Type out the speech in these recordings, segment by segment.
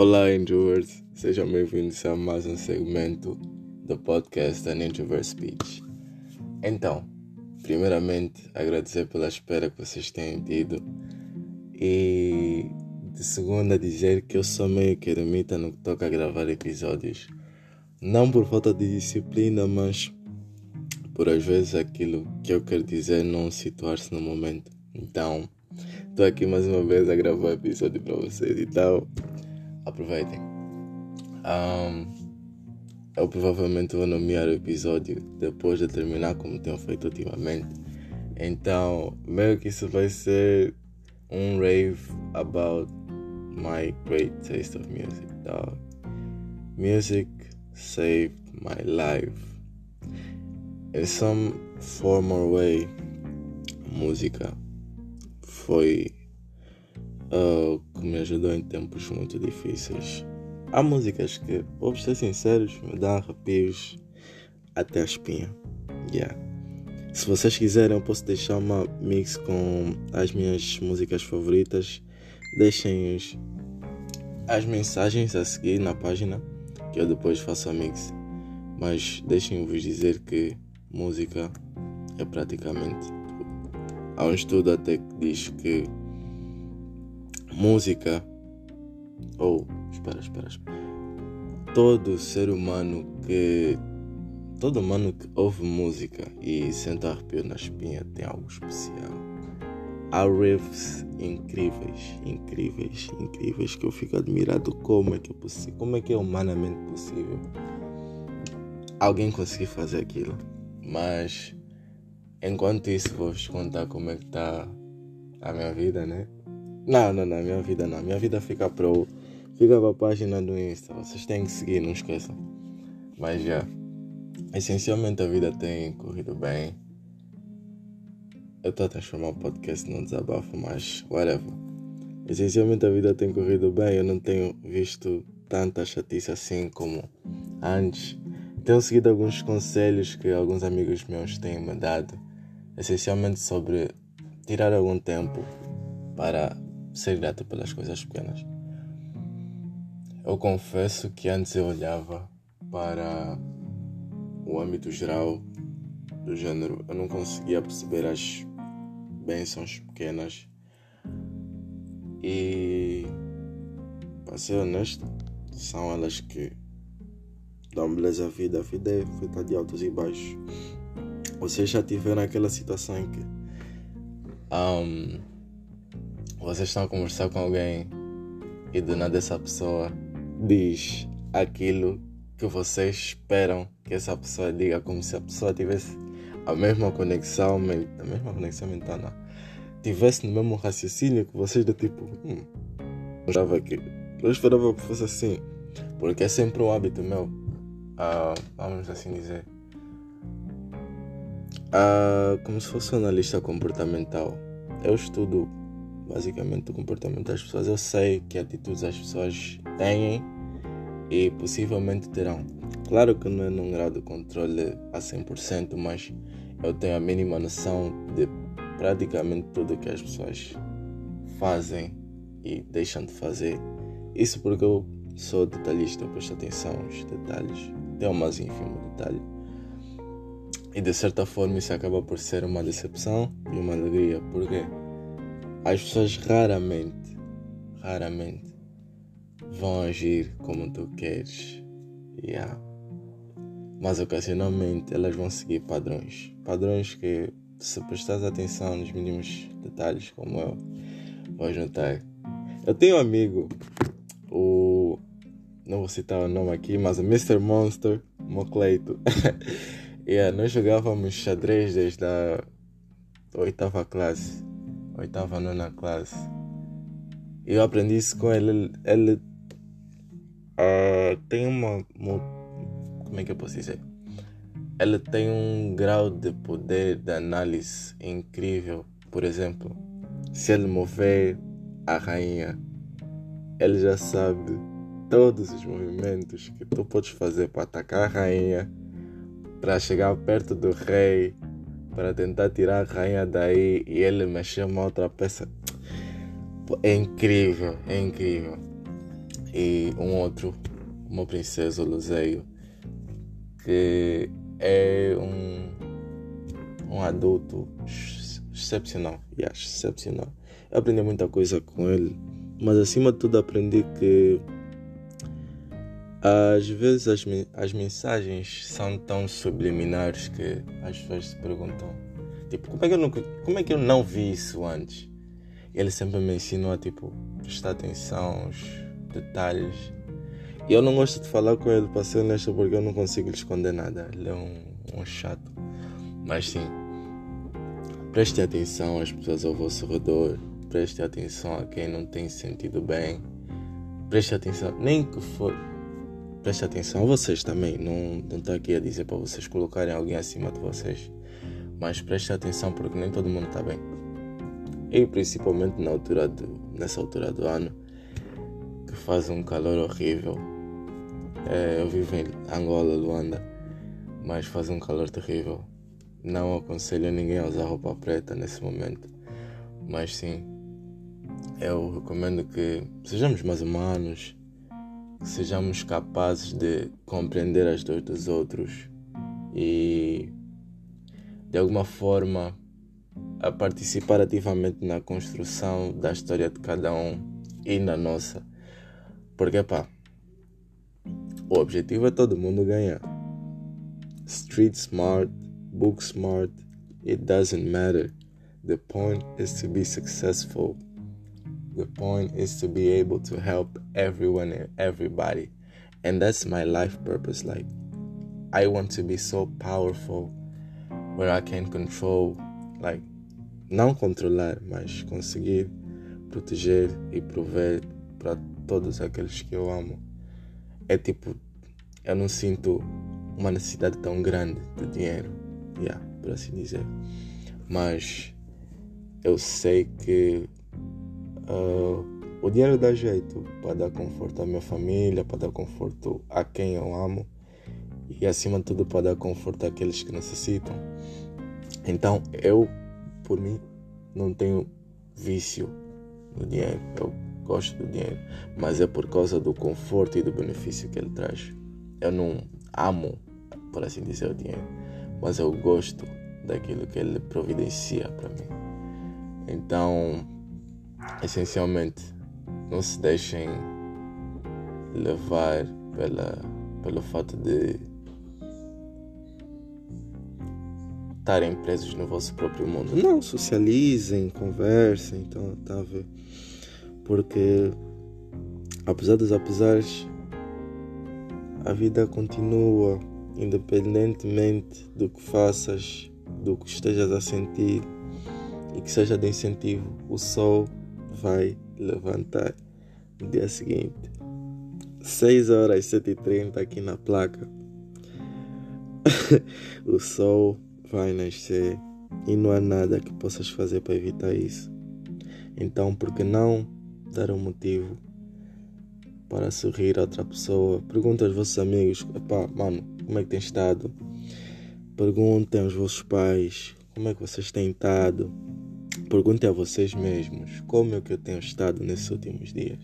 Olá, introverts. Sejam bem-vindos a mais um segmento do podcast An Introvert Speech. Então, primeiramente, agradecer pela espera que vocês têm tido e de segunda dizer que eu sou meio que eremita no que toca a gravar episódios. Não por falta de disciplina, mas por às vezes aquilo que eu quero dizer não situar-se no momento. Então, estou aqui mais uma vez a gravar episódio para vocês. Então, aproveitem. Um, eu provavelmente vou nomear o episódio depois de terminar, como tenho feito ultimamente. Então, meio que isso vai ser um rave about my great taste of music. Dog. Music saved my life. In some form or way, música foi uh, que me ajudou em tempos muito difíceis. Há músicas que, vou ser sinceros, me dão arrepios até a espinha. Yeah. Se vocês quiserem, eu posso deixar uma mix com as minhas músicas favoritas. Deixem os, as mensagens a seguir na página, que eu depois faço a mix. Mas deixem-vos dizer que música é praticamente tudo. Há um estudo até que diz que música ou espera, espera, espera. Todo ser humano que todo humano que ouve música e sente arrepio na espinha tem algo especial. Há riffs incríveis, incríveis, incríveis que eu fico admirado como é que é possível, como é que é humanamente possível alguém conseguir fazer aquilo. Mas enquanto isso vou-vos contar como é que está a minha vida, né? Não, não, não, minha vida não. Minha vida fica pro. Fica pra página do Insta. Vocês têm que seguir, não esqueçam. Mas já. Essencialmente a vida tem corrido bem. Eu estou a transformar o podcast num desabafo, mas whatever. Essencialmente a vida tem corrido bem. Eu não tenho visto tanta chatice assim como antes. Tenho seguido alguns conselhos que alguns amigos meus têm me dado. Essencialmente sobre tirar algum tempo para ser grato pelas coisas pequenas. Eu confesso que antes eu olhava para o âmbito geral do gênero, eu não conseguia perceber as bênçãos pequenas e para ser honesto, são elas que dão beleza à vida. A vida é feita de altos e baixos. Vocês já tiveram aquela situação em que um, vocês estão a conversar com alguém e do nada essa pessoa diz aquilo que vocês esperam que essa pessoa diga, como se a pessoa tivesse a mesma conexão, a mesma conexão mental, não. tivesse no mesmo raciocínio que vocês, do tipo, hum, eu esperava que, eu esperava que fosse assim, porque é sempre um hábito meu, uh, vamos assim dizer, uh, como se fosse um analista comportamental. Eu estudo basicamente o comportamento das pessoas. Eu sei que atitudes as pessoas têm e possivelmente terão. Claro que não é num grau de controle a 100%, mas eu tenho a mínima noção de praticamente tudo que as pessoas fazem e deixam de fazer. Isso porque eu sou detalhista, eu presto atenção aos detalhes, até o mais ínfimo detalhe. E de certa forma isso acaba por ser uma decepção e uma alegria. Por quê? As pessoas raramente, raramente vão agir como tu queres. Yeah. Mas ocasionalmente elas vão seguir padrões. Padrões que, se prestares atenção nos mínimos detalhes, como eu, vais notar. Eu tenho um amigo, o. Não vou citar o nome aqui, mas o Mr. Monster Mocleito. yeah, nós jogávamos xadrez desde a oitava classe oitava, nona classe. Eu aprendi isso com. Ele, ele uh, tem uma, uma. Como é que eu posso dizer? Ele tem um grau de poder de análise incrível. Por exemplo, se ele mover a rainha, ele já sabe todos os movimentos que tu podes fazer para atacar a rainha, para chegar perto do rei, para tentar tirar a rainha daí e ele mexer uma outra peça. É incrível, é incrível. e um outro, uma princesa Luzeio, que é um, um adulto excepcional, yeah, excepcional. Eu aprendi muita coisa com ele, mas acima de tudo aprendi que às vezes as, as mensagens são tão subliminares que as pessoas se perguntam tipo, como é, que eu não, como é que eu não vi isso antes? Ele sempre me ensinou a tipo, prestar atenção aos detalhes. E eu não gosto de falar com ele, para ser honesto, porque eu não consigo lhe esconder nada. Ele é um, um chato. Mas sim, preste atenção às pessoas ao vosso redor. Preste atenção a quem não tem sentido bem. Preste atenção, nem que for preste atenção vocês também. Não estou aqui a dizer para vocês colocarem alguém acima de vocês. Mas preste atenção porque nem todo mundo está bem. E principalmente na altura do, nessa altura do ano, que faz um calor horrível. É, eu vivo em Angola, Luanda, mas faz um calor terrível. Não aconselho ninguém a usar roupa preta nesse momento. Mas sim, eu recomendo que sejamos mais humanos, sejamos capazes de compreender as dores dos outros e de alguma forma a participar ativamente na construção da história de cada um e na nossa. Porque pá, o objetivo é todo mundo ganhar. Street smart, book smart, it doesn't matter. The point is to be successful. The point is to be able to help everyone and everybody. And that's my life purpose. Like, I want to be so powerful where I can control, like, não controlar, mas conseguir proteger e prover para todos aqueles que eu amo. É tipo, eu não sinto uma necessidade tão grande de dinheiro, yeah, por assim dizer. Mas eu sei que Uh, o dinheiro dá jeito para dar conforto à minha família, para dar conforto a quem eu amo e, acima de tudo, para dar conforto àqueles que necessitam. Então, eu, por mim, não tenho vício no dinheiro. Eu gosto do dinheiro, mas é por causa do conforto e do benefício que ele traz. Eu não amo, por assim dizer, o dinheiro, mas eu gosto daquilo que ele providencia para mim. Então, essencialmente não se deixem levar pela, pelo fato de estarem presos no vosso próprio mundo. Não, socializem, conversem, então tá a ver. Porque apesar dos apesares, a vida continua, independentemente do que faças, do que estejas a sentir e que seja de incentivo. O sol vai levantar no dia seguinte. 6 horas e 7h30 aqui na placa. o sol vai nascer e não há nada que possas fazer para evitar isso. Então, por que não dar um motivo para sorrir a outra pessoa? Pergunta aos vossos amigos: Epá, mano, como é que tens estado? Perguntem aos vossos pais como é que vocês têm estado. Perguntem a vocês mesmos como é que eu tenho estado nesses últimos dias.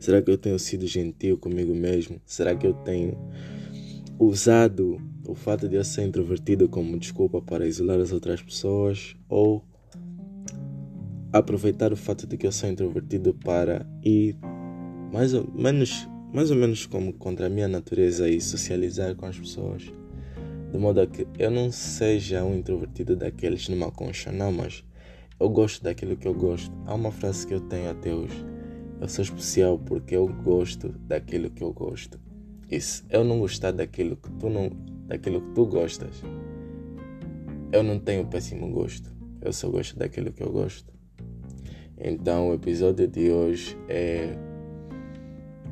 Será que eu tenho sido gentil comigo mesmo? Será que eu tenho usado o fato de eu ser introvertido como desculpa para isolar as outras pessoas? Ou aproveitar o fato de que eu sou introvertido para ir mais ou menos, mais ou menos como contra a minha natureza e socializar com as pessoas? De modo a que eu não seja um introvertido daqueles numa concha, não, mas eu gosto daquilo que eu gosto. Há uma frase que eu tenho até hoje. Eu sou especial porque eu gosto daquilo que eu gosto. E se eu não gostar daquilo que tu não, daquilo que tu gostas, eu não tenho péssimo gosto. Eu só gosto daquilo que eu gosto. Então o episódio de hoje é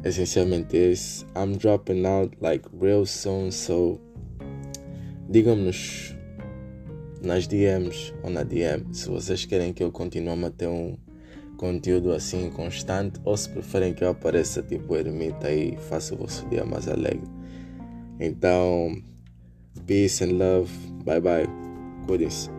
essencialmente esse. I'm dropping out like real soon, so digam-nos nas DMs ou na DM se vocês querem que eu continue a manter um conteúdo assim constante ou se preferem que eu apareça tipo ermita e faça o vosso dia mais alegre. Então, peace and love. Bye bye. Cuidem-se.